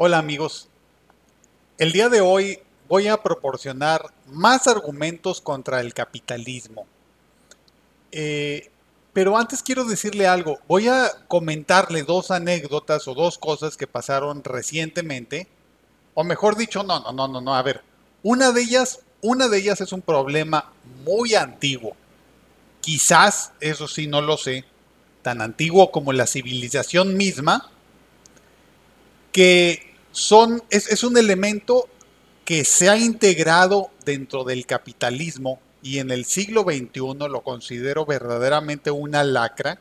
Hola amigos, el día de hoy voy a proporcionar más argumentos contra el capitalismo. Eh, pero antes quiero decirle algo, voy a comentarle dos anécdotas o dos cosas que pasaron recientemente, o mejor dicho, no, no, no, no, no, a ver, una de ellas, una de ellas es un problema muy antiguo, quizás, eso sí, no lo sé, tan antiguo como la civilización misma, que son, es, un elemento que se ha integrado dentro del capitalismo y en el siglo XXI lo considero verdaderamente una lacra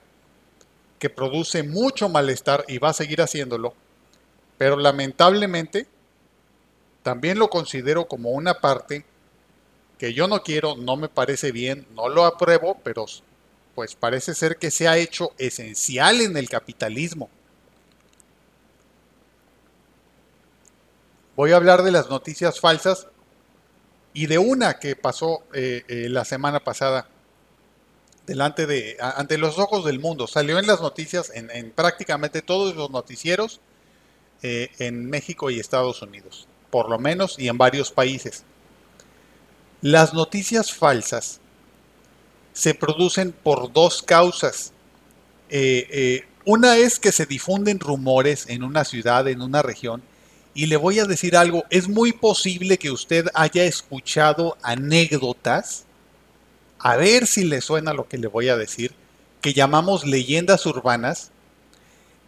que produce mucho malestar y va a seguir haciéndolo, pero lamentablemente también lo considero como una parte que yo no quiero, no me parece bien, no lo apruebo, pero pues parece ser que se ha hecho esencial en el capitalismo. Voy a hablar de las noticias falsas y de una que pasó eh, eh, la semana pasada delante de ante los ojos del mundo. Salió en las noticias en, prácticamente todos los noticieros eh, en México y Estados Unidos por lo menos y en varios países. Las noticias falsas se producen por dos causas. Una es que se difunden rumores en una ciudad en una región y le voy a decir algo, es muy posible que usted haya escuchado anécdotas, a ver si le suena lo que le voy a decir, que llamamos leyendas urbanas,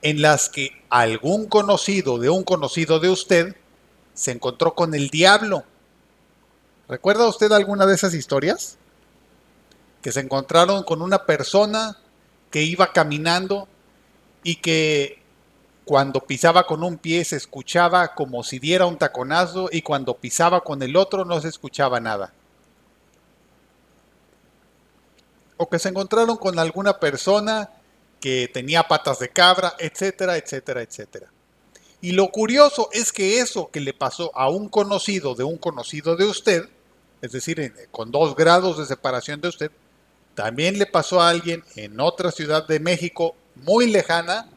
en las que algún conocido de un conocido de usted se encontró con el diablo. ¿Recuerda usted alguna de esas historias? Que se encontraron con una persona que iba caminando y que cuando pisaba con un pie se escuchaba como si diera un taconazo y cuando pisaba con el otro no se escuchaba nada. O que se encontraron con alguna persona que tenía patas de cabra, etcétera, etcétera, etcétera. Y lo curioso es que eso que le pasó a un conocido de un conocido de usted, es decir, con dos grados de separación de usted, también le pasó a alguien en otra ciudad de México muy lejana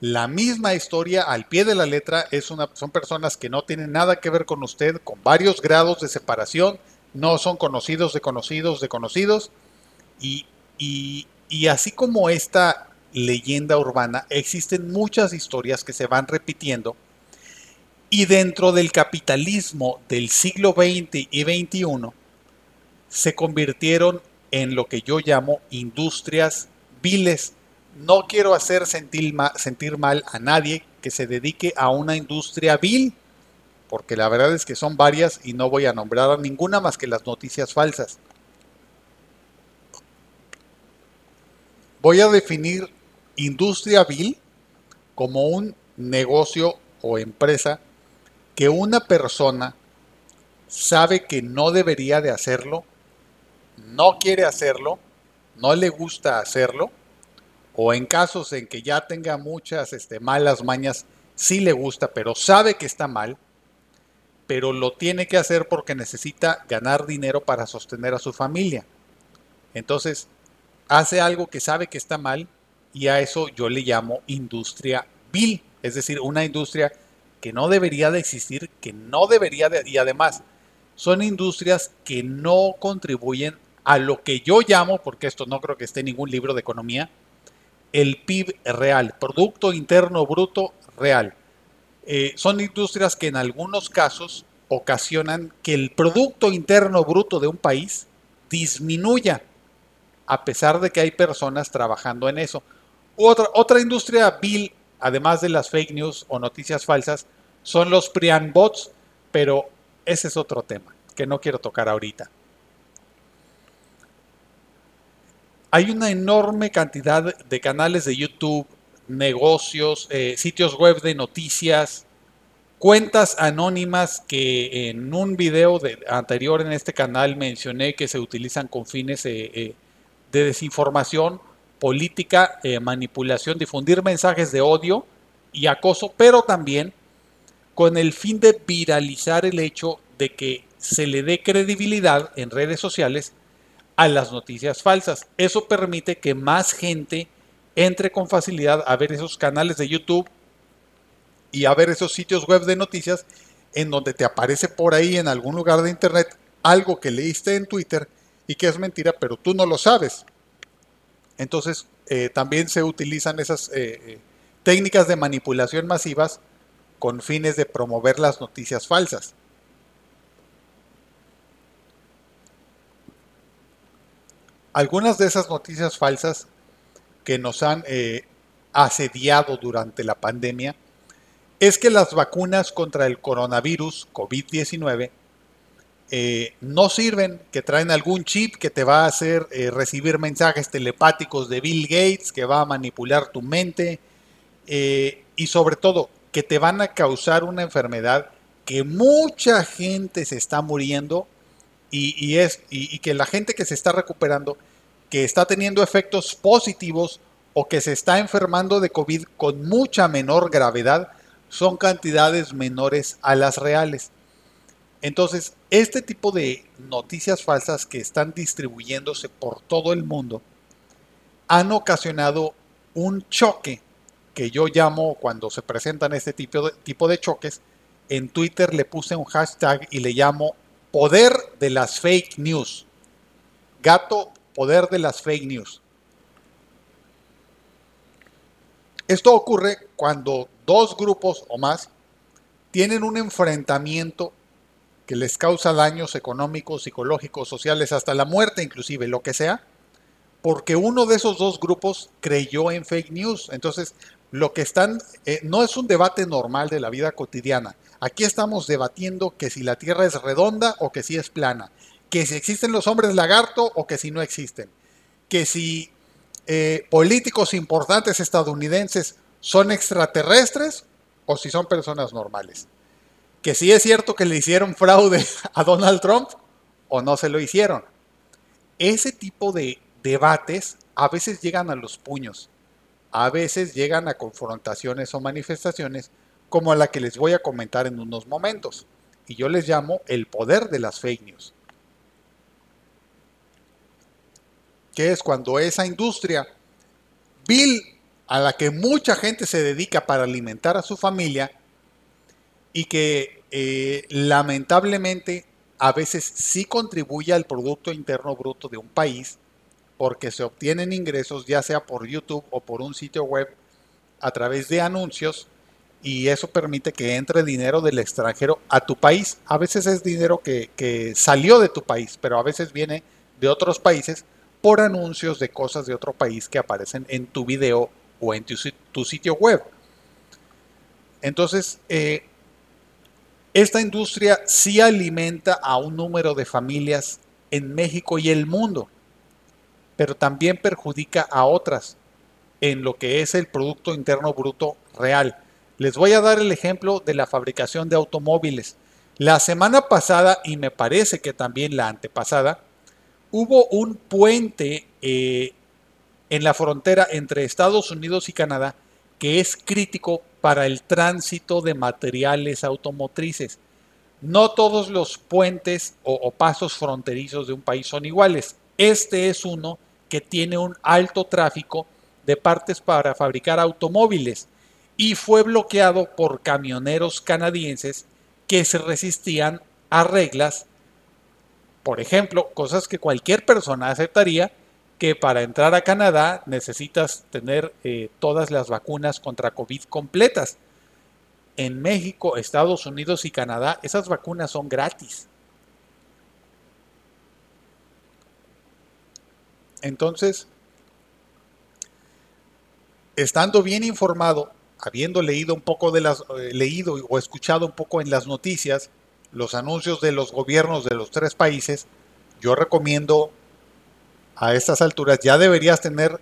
la misma historia al pie de la letra es una, son personas que no tienen nada que ver con usted, con varios grados de separación, no son conocidos de conocidos de conocidos. Y, y así como esta leyenda urbana, existen muchas historias que se van repitiendo. Y dentro del capitalismo del siglo XX y XXI, se convirtieron en lo que yo llamo industrias viles no quiero hacer sentir, mal a nadie que se dedique a una industria vil, porque la verdad es que son varias y no voy a nombrar a ninguna más que las noticias falsas. Voy a definir industria vil como un negocio o empresa que una persona sabe que no debería de hacerlo, no quiere hacerlo, no le gusta hacerlo, o en casos en que ya tenga muchas este, malas mañas, sí le gusta, pero sabe que está mal, pero lo tiene que hacer porque necesita ganar dinero para sostener a su familia. Entonces, hace algo que sabe que está mal y a eso yo le llamo industria vil, es decir, una industria que no debería de existir, que no debería de, y además son industrias que no contribuyen a lo que yo llamo, porque esto no creo que esté en ningún libro de economía, el PIB real, Producto Interno Bruto Real. Eh, son industrias que en algunos casos ocasionan que el Producto Interno Bruto de un país disminuya, a pesar de que hay personas trabajando en eso. Otra, otra industria vil, además de las fake news o noticias falsas, son los Prian bots, pero ese es otro tema que no quiero tocar ahorita. Hay una enorme cantidad de canales de YouTube, negocios, eh, sitios web de noticias, cuentas anónimas que en un video anterior en este canal mencioné que se utilizan con fines eh, eh, de desinformación, política, manipulación, difundir mensajes de odio y acoso, pero también con el fin de viralizar el hecho de que se le dé credibilidad en redes sociales a las noticias falsas. Eso permite que más gente entre con facilidad a ver esos canales de YouTube y a ver esos sitios web de noticias en donde te aparece por ahí en algún lugar de internet algo que leíste en Twitter y que es mentira, pero tú no lo sabes. Entonces, eh, también se utilizan esas eh, eh, técnicas de manipulación masivas con fines de promover las noticias falsas. Algunas de esas noticias falsas que nos han asediado durante la pandemia es que las vacunas contra el coronavirus COVID-19 eh, no sirven, que traen algún chip que te va a hacer eh, recibir mensajes telepáticos de Bill Gates, que va a manipular tu mente eh, y sobre todo que te van a causar una enfermedad que mucha gente se está muriendo y, es, y que la gente que se está recuperando, que está teniendo efectos positivos o que se está enfermando de COVID con mucha menor gravedad, son cantidades menores a las reales. Entonces, este tipo de noticias falsas que están distribuyéndose por todo el mundo han ocasionado un choque que yo llamo cuando se presentan este tipo de, tipo de choques. En Twitter le puse un hashtag y le llamo poder de las fake news. Gato, poder de las fake news. Esto ocurre cuando dos grupos o más tienen un enfrentamiento que les causa daños económicos, psicológicos, sociales, hasta la muerte inclusive, lo que sea, porque uno de esos dos grupos creyó en fake news. Entonces, lo que están, eh, no es un debate normal de la vida cotidiana. Aquí estamos debatiendo que si la Tierra es redonda o que si es plana, que si existen los hombres lagarto o que si no existen, que si eh, políticos importantes estadounidenses son extraterrestres o si son personas normales. Que si es cierto que le hicieron fraude a Donald Trump o no se lo hicieron. Ese tipo de debates a veces llegan a los puños, a veces llegan a confrontaciones o manifestaciones como la que les voy a comentar en unos momentos. Y yo les llamo el poder de las fake news. que es cuando esa industria vil a la que mucha gente se dedica para alimentar a su familia y que eh, lamentablemente a veces sí contribuye al Producto Interno Bruto de un país porque se obtienen ingresos ya sea por YouTube o por un sitio web a través de anuncios y eso permite que entre dinero del extranjero a tu país. A veces es dinero que, que salió de tu país, pero a veces viene de otros países por anuncios de cosas de otro país que aparecen en tu video o en tu, sitio web. Entonces, eh, esta industria sí alimenta a un número de familias en México y el mundo, pero también perjudica a otras en lo que es el Producto Interno Bruto real. Les voy a dar el ejemplo de la fabricación de automóviles. La semana pasada, y me parece que también la antepasada, hubo un puente eh, en la frontera entre Estados Unidos y Canadá que es crítico para el tránsito de materiales automotrices. No todos los puentes o, o, pasos fronterizos de un país son iguales. Este es uno que tiene un alto tráfico de partes para fabricar automóviles y fue bloqueado por camioneros canadienses que se resistían a reglas por ejemplo, cosas que cualquier persona aceptaría, que para entrar a Canadá necesitas tener eh, todas las vacunas contra COVID completas. En México, Estados Unidos y Canadá, esas vacunas son gratis. Entonces, estando bien informado, habiendo leído un poco de las, eh, leído o escuchado un poco en las noticias, los anuncios de los gobiernos de los tres países, yo recomiendo a estas alturas, ya deberías tener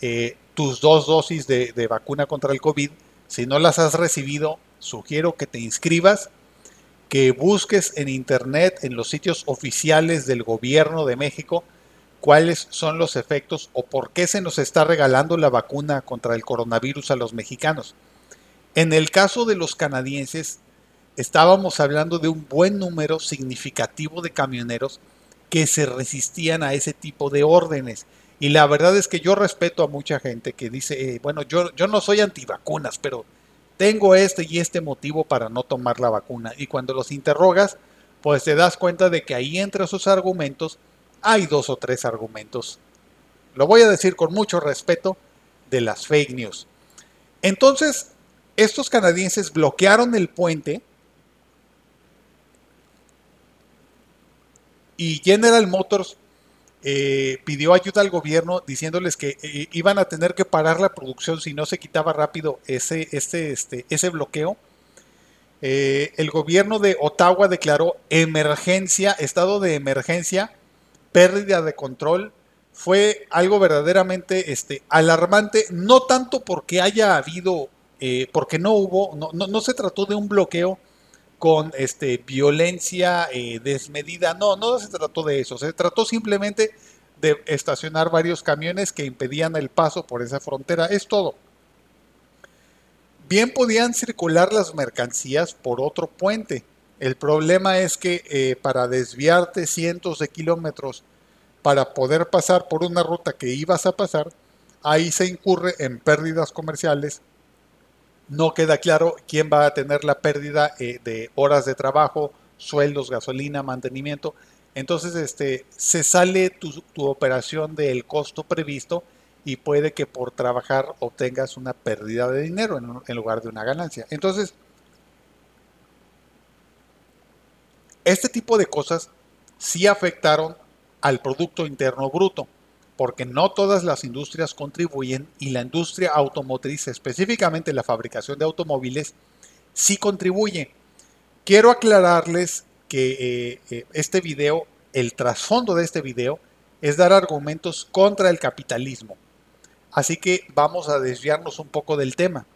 eh, tus dos dosis de, de vacuna contra el COVID. Si no las has recibido, sugiero que te inscribas, que busques en internet, en los sitios oficiales del gobierno de México, cuáles son los efectos o por qué se nos está regalando la vacuna contra el coronavirus a los mexicanos. En el caso de los canadienses, estábamos hablando de un buen número significativo de camioneros que se resistían a ese tipo de órdenes. Y la verdad es que yo respeto a mucha gente que dice, eh, bueno, yo, yo no soy antivacunas, pero tengo este y este motivo para no tomar la vacuna. Y cuando los interrogas, pues te das cuenta de que ahí entre esos argumentos hay dos o tres argumentos. Lo voy a decir con mucho respeto de las fake news. Entonces, estos canadienses bloquearon el puente y General Motors eh, pidió ayuda al gobierno diciéndoles que eh, iban a tener que parar la producción si no se quitaba rápido ese, este, ese bloqueo. Eh, el gobierno de Ottawa declaró emergencia, estado de emergencia, pérdida de control. Fue algo verdaderamente este, alarmante, no tanto porque haya habido, porque no hubo, no, no, no se trató de un bloqueo, con este, violencia eh, desmedida. No, no se trató de eso. Se trató simplemente de estacionar varios camiones que impedían el paso por esa frontera. Es todo. Bien podían circular las mercancías por otro puente. El problema es que eh, para desviarte cientos de kilómetros para poder pasar por una ruta que ibas a pasar, ahí se incurre en pérdidas comerciales no queda claro quién va a tener la pérdida eh, de horas de trabajo, sueldos, gasolina, mantenimiento. Entonces, este, se sale tu, operación del costo previsto y puede que por trabajar obtengas una pérdida de dinero en, en lugar de una ganancia. Entonces, este tipo de cosas sí afectaron al Producto Interno Bruto porque no todas las industrias contribuyen y la industria automotriz, específicamente la fabricación de automóviles, sí contribuye. Quiero aclararles que eh, eh, este video, el trasfondo de este video, es dar argumentos contra el capitalismo. Así que vamos a desviarnos un poco del tema.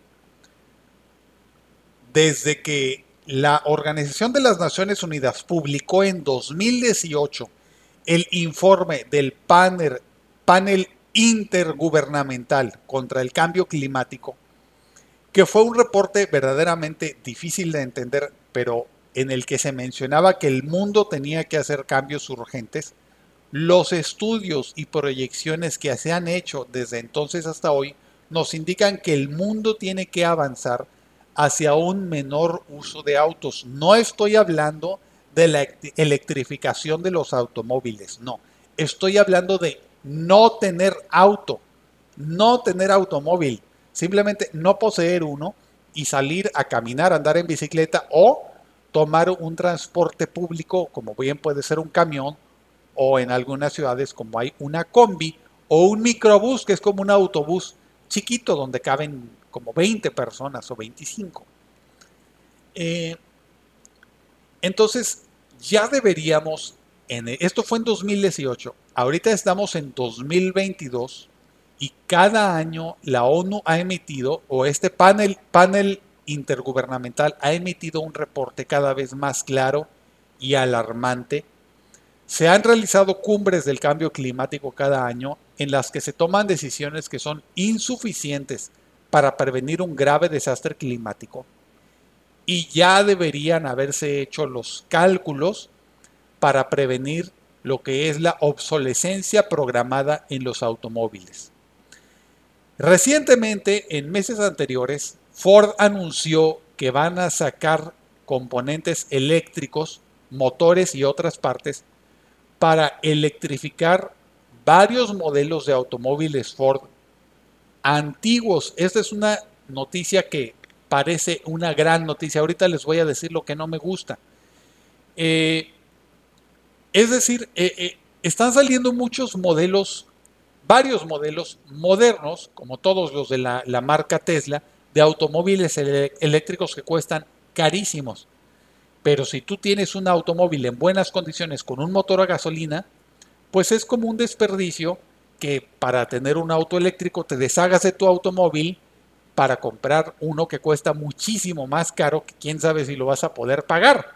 Desde que la Organización de las Naciones Unidas publicó en 2018 el informe del panel intergubernamental contra el cambio climático, que fue un reporte verdaderamente difícil de entender, pero en el que se mencionaba que el mundo tenía que hacer cambios urgentes, los estudios y proyecciones que se han hecho desde entonces hasta hoy nos indican que el mundo tiene que avanzar hacia un menor uso de autos. No estoy hablando de la electrificación de los automóviles, no. Estoy hablando de no tener auto, no tener automóvil, simplemente no poseer uno y salir a caminar, andar en bicicleta o tomar un transporte público, como bien puede ser un camión, o en algunas ciudades como hay una combi o un microbús, que es como un autobús chiquito donde caben como 20 personas o 25. Eh, entonces, ya deberíamos, en, esto fue en 2018, Ahorita estamos en 2022 y cada año la ONU ha emitido, o este panel, panel intergubernamental ha emitido un reporte cada vez más claro y alarmante. Se han realizado cumbres del cambio climático cada año en las que se toman decisiones que son insuficientes para prevenir un grave desastre climático y ya deberían haberse hecho los cálculos para prevenir lo que es la obsolescencia programada en los automóviles. Recientemente, en meses anteriores, Ford anunció que van a sacar componentes eléctricos, motores y otras partes para electrificar varios modelos de automóviles Ford antiguos. Esta es una noticia que parece una gran noticia. Ahorita les voy a decir lo que no me gusta. Eh, es decir, eh, eh, están saliendo muchos modelos, varios modelos modernos, como todos los de la, marca Tesla, de automóviles eléctricos que cuestan carísimos. Pero si tú tienes un automóvil en buenas condiciones con un motor a gasolina, pues es como un desperdicio que para tener un auto eléctrico te deshagas de tu automóvil para comprar uno que cuesta muchísimo más caro que quién sabe si lo vas a poder pagar.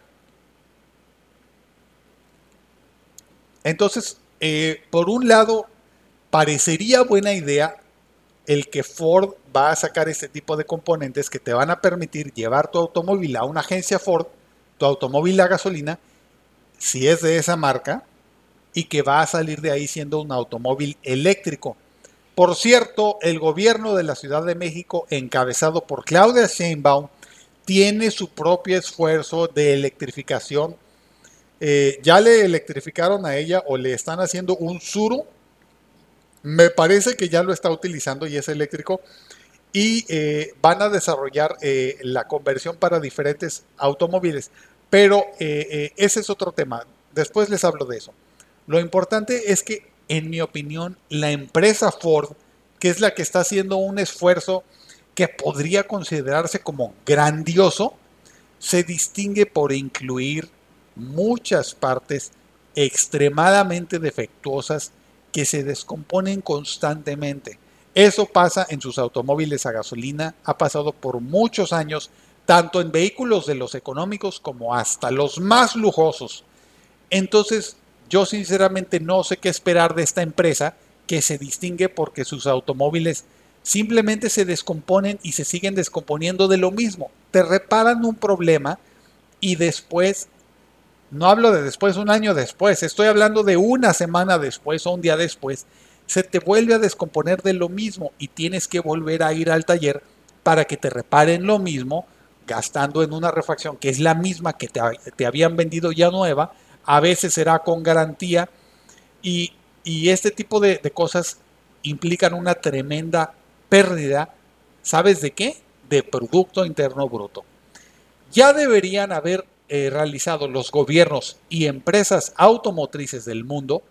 Entonces, eh, por un lado, parecería buena idea el que Ford va a sacar este tipo de componentes que te van a permitir llevar tu automóvil a una agencia Ford, tu automóvil a gasolina, si es de esa marca, y que va a salir de ahí siendo un automóvil eléctrico. Por cierto, el gobierno de la Ciudad de México, encabezado por Claudia Sheinbaum, tiene su propio esfuerzo de electrificación. Eh, ya le electrificaron a ella o le están haciendo un suru. Me parece que ya lo está utilizando y es eléctrico. Y eh, van a desarrollar eh, la conversión para diferentes automóviles. Pero ese es otro tema. Después les hablo de eso. Lo importante es que en mi opinión, la empresa Ford, que es la que está haciendo un esfuerzo que podría considerarse como grandioso, se distingue por incluir muchas partes extremadamente defectuosas que se descomponen constantemente. Eso pasa en sus automóviles a gasolina, ha pasado por muchos años, tanto en vehículos de los económicos como hasta los más lujosos. Entonces, yo sinceramente no sé qué esperar de esta empresa que se distingue porque sus automóviles simplemente se descomponen y se siguen descomponiendo de lo mismo. Te reparan un problema y después, no hablo de después, un año después, estoy hablando de una semana después o un día después, se te vuelve a descomponer de lo mismo y tienes que volver a ir al taller para que te reparen lo mismo, gastando en una refacción que es la misma que te, te habían vendido ya nueva, a veces será con garantía y, este tipo de, cosas implican una tremenda pérdida, ¿sabes de qué? De Producto Interno Bruto. Ya deberían haber eh, realizado los gobiernos y empresas automotrices del mundo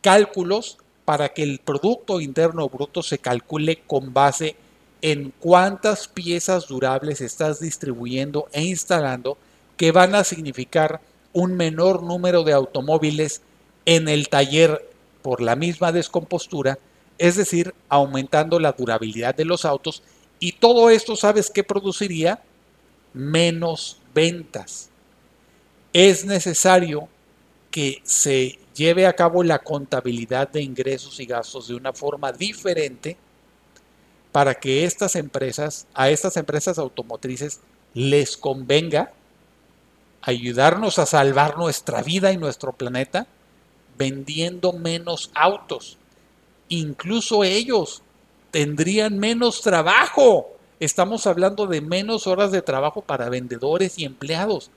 cálculos para que el Producto Interno Bruto se calcule con base en cuántas piezas durables estás distribuyendo e instalando que van a significar un menor número de automóviles en el taller por la misma descompostura, es decir, aumentando la durabilidad de los autos y todo esto, ¿sabes qué produciría? Menos ventas. Es necesario que se lleve a cabo la contabilidad de ingresos y gastos de una forma diferente para que estas empresas, a estas empresas automotrices les convenga ayudarnos a salvar nuestra vida y nuestro planeta vendiendo menos autos. Incluso ellos tendrían menos trabajo. Estamos hablando de menos horas de trabajo para vendedores y empleados.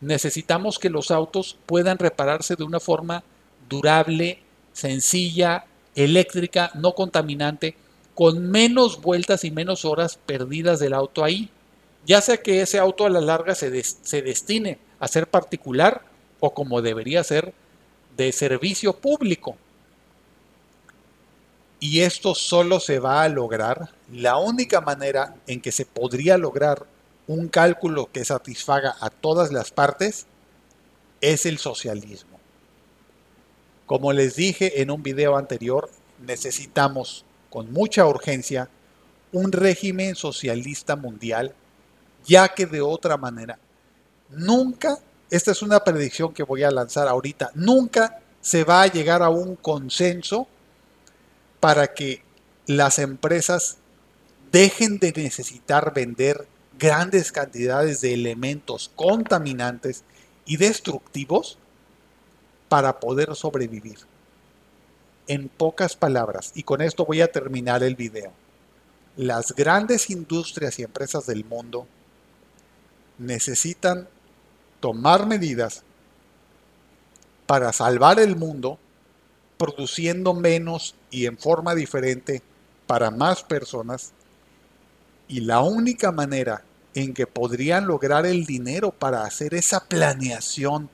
Necesitamos que los autos puedan repararse de una forma durable, sencilla, eléctrica, no contaminante, con menos vueltas y menos horas perdidas del auto ahí ya sea que ese auto a la larga se, se destine a ser particular o como debería ser de servicio público. Y esto solo se va a lograr, la única manera en que se podría lograr un cálculo que satisfaga a todas las partes es el socialismo. Como les dije en un video anterior, necesitamos con mucha urgencia un régimen socialista mundial ya que de otra manera, nunca, esta es una predicción que voy a lanzar ahorita, nunca se va a llegar a un consenso para que las empresas dejen de necesitar vender grandes cantidades de elementos contaminantes y destructivos para poder sobrevivir. En pocas palabras, y con esto voy a terminar el video, las grandes industrias y empresas del mundo necesitan tomar medidas para salvar el mundo produciendo menos y en forma diferente para más personas. Y la única manera en que podrían lograr el dinero para hacer esa planeación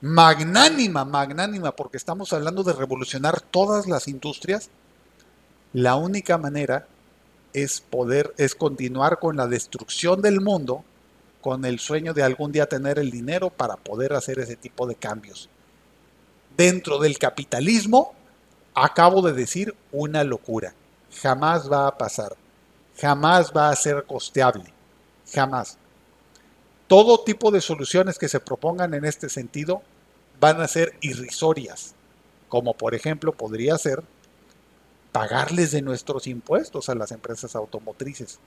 magnánima, magnánima, porque estamos hablando de revolucionar todas las industrias, la única manera es poder, es continuar con la destrucción del mundo con el sueño de algún día tener el dinero para poder hacer ese tipo de cambios. Dentro del capitalismo, acabo de decir una locura. Jamás va a pasar. Jamás va a ser costeable. Jamás. Todo tipo de soluciones que se propongan en este sentido van a ser irrisorias, como por ejemplo podría ser pagarles de nuestros impuestos a las empresas automotrices.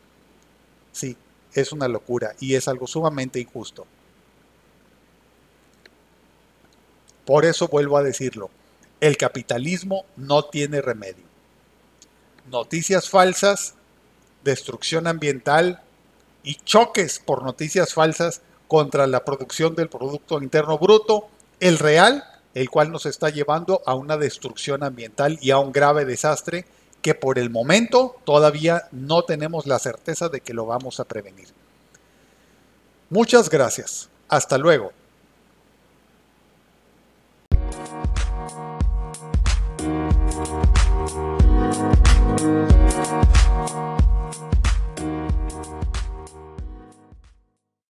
Sí, es una locura y es algo sumamente injusto. Por eso vuelvo a decirlo, el capitalismo no tiene remedio. noticias falsas, destrucción ambiental y choques por noticias falsas contra la producción del Producto Interno Bruto, el real, el cual nos está llevando a una destrucción ambiental y a un grave desastre que por el momento todavía no tenemos la certeza de que lo vamos a prevenir. Muchas gracias. Hasta luego.